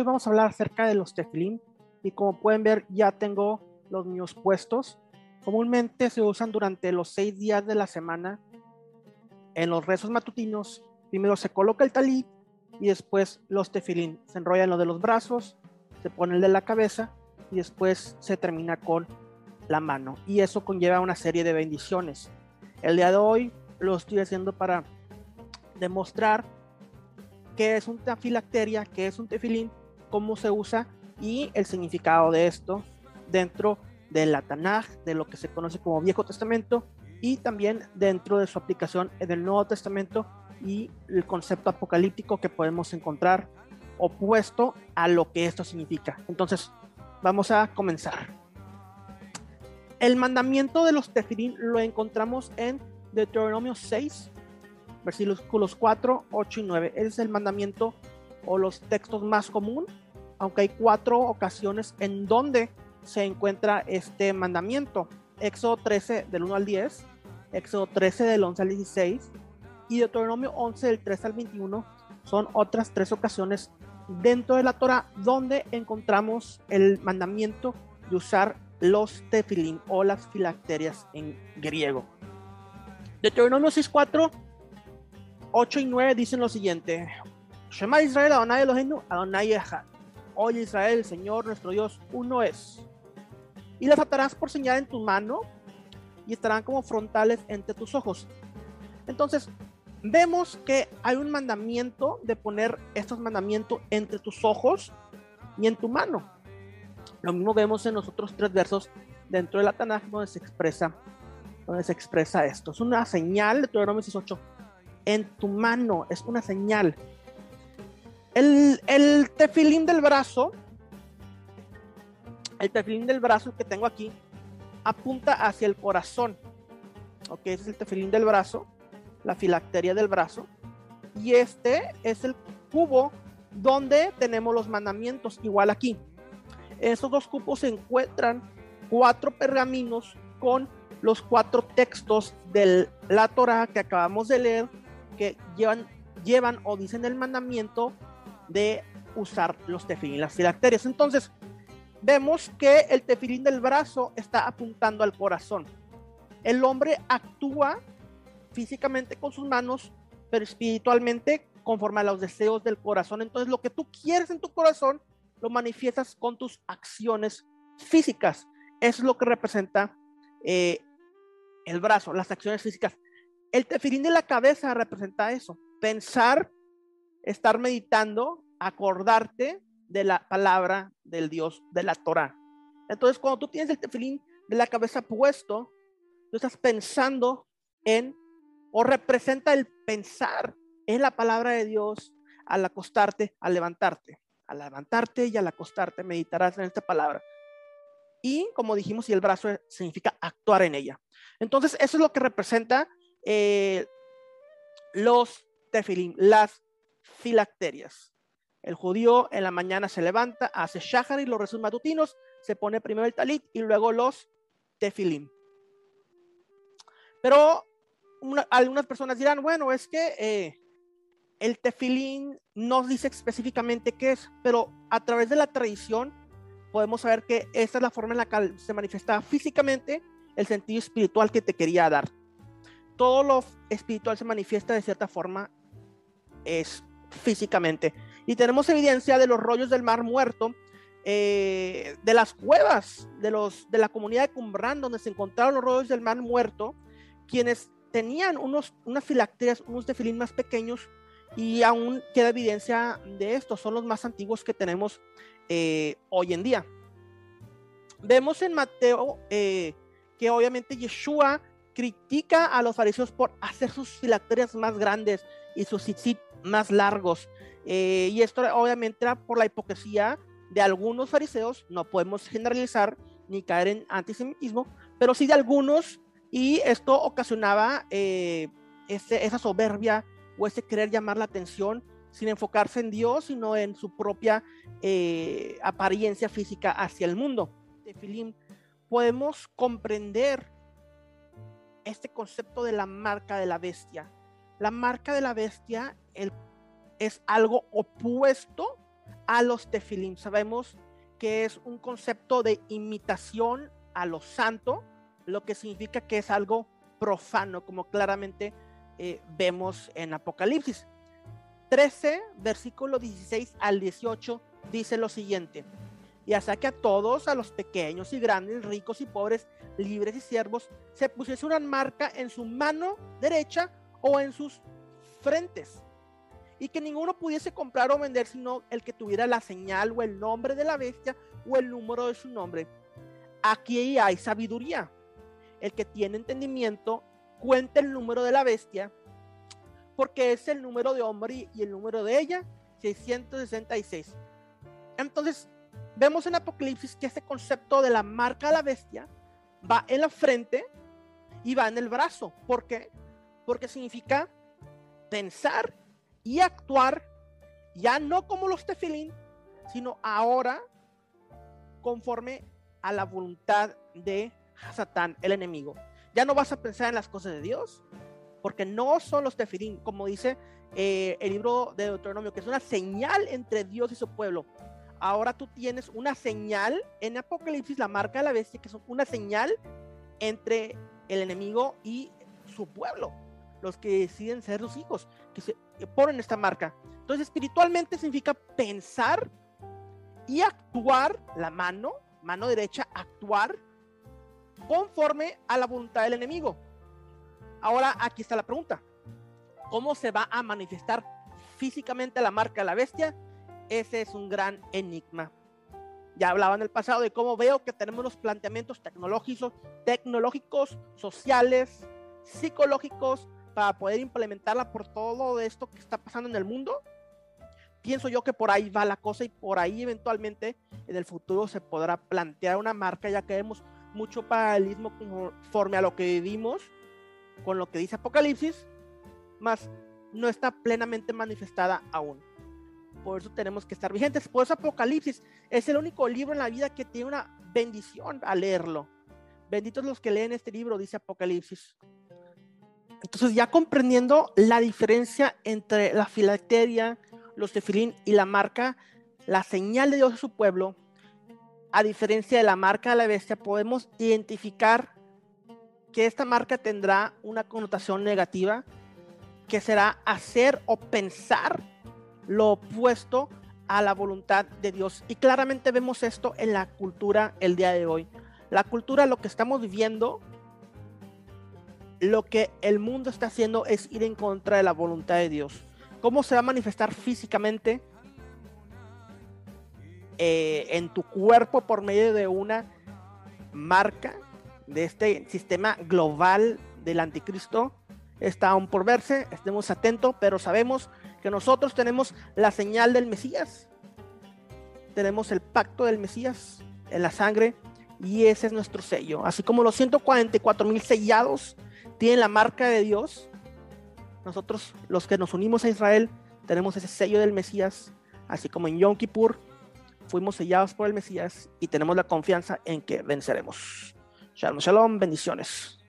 hoy vamos a hablar acerca de los tefilín y como pueden ver ya tengo los míos puestos. Comúnmente se usan durante los seis días de la semana en los rezos matutinos. Primero se coloca el talí y después los tefilín. Se enrollan lo de los brazos, se pone el de la cabeza y después se termina con la mano. Y eso conlleva una serie de bendiciones. El día de hoy lo estoy haciendo para demostrar qué es una filacteria, qué es un tefilín, cómo se usa y el significado de esto dentro de la Tanaj, de lo que se conoce como Viejo Testamento y también dentro de su aplicación en el Nuevo Testamento y el concepto apocalíptico que podemos encontrar opuesto a lo que esto significa. Entonces, vamos a comenzar. El mandamiento de los tefilín lo encontramos en Deuteronomio 6, versículos 4, 8 y 9. Ese es el mandamiento o los textos más común, aunque hay cuatro ocasiones en donde se encuentra este mandamiento. Éxodo 13 del 1 al 10, Éxodo 13 del 11 al 16 y Deuteronomio 11 del 3 al 21 son otras tres ocasiones dentro de la Torah donde encontramos el mandamiento de usar los tefilín o las filacterias en griego. Deuteronomio 6.4, 8 y 9 dicen lo siguiente. Shema Israel, Adonai Eloheinu, Adonai Echad. Oye Israel, el Señor nuestro Dios, uno es. Y las atarás por señal en tu mano y estarán como frontales entre tus ojos. Entonces, vemos que hay un mandamiento de poner estos mandamientos entre tus ojos y en tu mano. Lo mismo vemos en los otros tres versos dentro de la donde se expresa donde se expresa esto. Es una señal de Deuteronomio 18. En tu mano es una señal. El, el tefilín del brazo, el tefilín del brazo que tengo aquí, apunta hacia el corazón. Ok, es el tefilín del brazo, la filacteria del brazo. Y este es el cubo donde tenemos los mandamientos, igual aquí. En estos dos cubos se encuentran cuatro pergaminos con los cuatro textos de la Torah que acabamos de leer que llevan, llevan o dicen el mandamiento de usar los tefilín, las filacterias. Entonces, vemos que el tefilín del brazo está apuntando al corazón. El hombre actúa físicamente con sus manos, pero espiritualmente conforme a los deseos del corazón. Entonces, lo que tú quieres en tu corazón, lo manifiestas con tus acciones físicas. Es lo que representa eh, el brazo, las acciones físicas. El tefilín de la cabeza representa eso, pensar, estar meditando, acordarte de la palabra del Dios, de la Torah. Entonces, cuando tú tienes el tefilín de la cabeza puesto, tú estás pensando en, o representa el pensar en la palabra de Dios al acostarte, al levantarte. Al levantarte y al acostarte, meditarás en esta palabra. Y como dijimos, y el brazo significa actuar en ella. Entonces, eso es lo que representa eh, los tefilín, las filacterias. El judío en la mañana se levanta, hace shahar y los rezos matutinos, se pone primero el talit y luego los tefilín. Pero algunas personas dirán, bueno, es que eh, el tefilín no dice específicamente qué es, pero a través de la tradición podemos saber que esta es la forma en la que se manifiesta físicamente el sentido espiritual que te quería dar. Todo lo espiritual se manifiesta de cierta forma es físicamente. Y tenemos evidencia de los rollos del mar muerto, eh, de las cuevas de, los, de la comunidad de Cumbrán, donde se encontraron los rollos del mar muerto, quienes tenían unos, unas filacterias, unos tefilín más pequeños, y aún queda evidencia de esto, son los más antiguos que tenemos eh, hoy en día. Vemos en Mateo eh, que obviamente Yeshua critica a los fariseos por hacer sus filacterias más grandes y sus más largos. Eh, y esto obviamente era por la hipocresía de algunos fariseos, no podemos generalizar ni caer en antisemitismo, pero sí de algunos, y esto ocasionaba eh, esa soberbia o ese querer llamar la atención sin enfocarse en Dios, sino en su propia eh, apariencia física hacia el mundo. De podemos comprender este concepto de la marca de la bestia. La marca de la bestia es algo opuesto a los tefilim. Sabemos que es un concepto de imitación a lo santo, lo que significa que es algo profano, como claramente eh, vemos en Apocalipsis. 13, versículo 16 al 18, dice lo siguiente. Y hasta que a todos, a los pequeños y grandes, ricos y pobres, libres y siervos, se pusiese una marca en su mano derecha o en sus frentes. Y que ninguno pudiese comprar o vender sino el que tuviera la señal o el nombre de la bestia o el número de su nombre. Aquí hay sabiduría. El que tiene entendimiento, cuenta el número de la bestia porque es el número de hombre y el número de ella, 666. Entonces, vemos en Apocalipsis que este concepto de la marca de la bestia va en la frente y va en el brazo. ¿Por qué? Porque significa pensar y actuar ya no como los tefilín, sino ahora conforme a la voluntad de Satán, el enemigo. Ya no vas a pensar en las cosas de Dios, porque no son los tefirín, como dice eh, el libro de Deuteronomio, que es una señal entre Dios y su pueblo. Ahora tú tienes una señal en Apocalipsis, la marca de la bestia, que es una señal entre el enemigo y su pueblo, los que deciden ser sus hijos, que se ponen esta marca. Entonces, espiritualmente significa pensar y actuar la mano, mano derecha, actuar conforme a la voluntad del enemigo. Ahora aquí está la pregunta. ¿Cómo se va a manifestar físicamente la marca de la bestia? Ese es un gran enigma. Ya hablaba en el pasado de cómo veo que tenemos los planteamientos tecnológicos, tecnológicos, sociales, psicológicos, para poder implementarla por todo esto que está pasando en el mundo. Pienso yo que por ahí va la cosa y por ahí eventualmente en el futuro se podrá plantear una marca, ya que vemos mucho paralelismo conforme a lo que vivimos con lo que dice Apocalipsis, más no está plenamente manifestada aún. Por eso tenemos que estar vigentes. Por eso Apocalipsis es el único libro en la vida que tiene una bendición al leerlo. Benditos los que leen este libro, dice Apocalipsis. Entonces ya comprendiendo la diferencia entre la filacteria, los tefilín y la marca, la señal de Dios a su pueblo, a diferencia de la marca de la bestia, podemos identificar que esta marca tendrá una connotación negativa, que será hacer o pensar lo opuesto a la voluntad de Dios. Y claramente vemos esto en la cultura el día de hoy. La cultura, lo que estamos viviendo, lo que el mundo está haciendo es ir en contra de la voluntad de Dios. ¿Cómo se va a manifestar físicamente eh, en tu cuerpo por medio de una marca? de este sistema global del anticristo está aún por verse, estemos atentos, pero sabemos que nosotros tenemos la señal del Mesías, tenemos el pacto del Mesías en la sangre y ese es nuestro sello. Así como los 144 mil sellados tienen la marca de Dios, nosotros los que nos unimos a Israel tenemos ese sello del Mesías, así como en Yom Kippur fuimos sellados por el Mesías y tenemos la confianza en que venceremos. Shalom, shalom, bendiciones.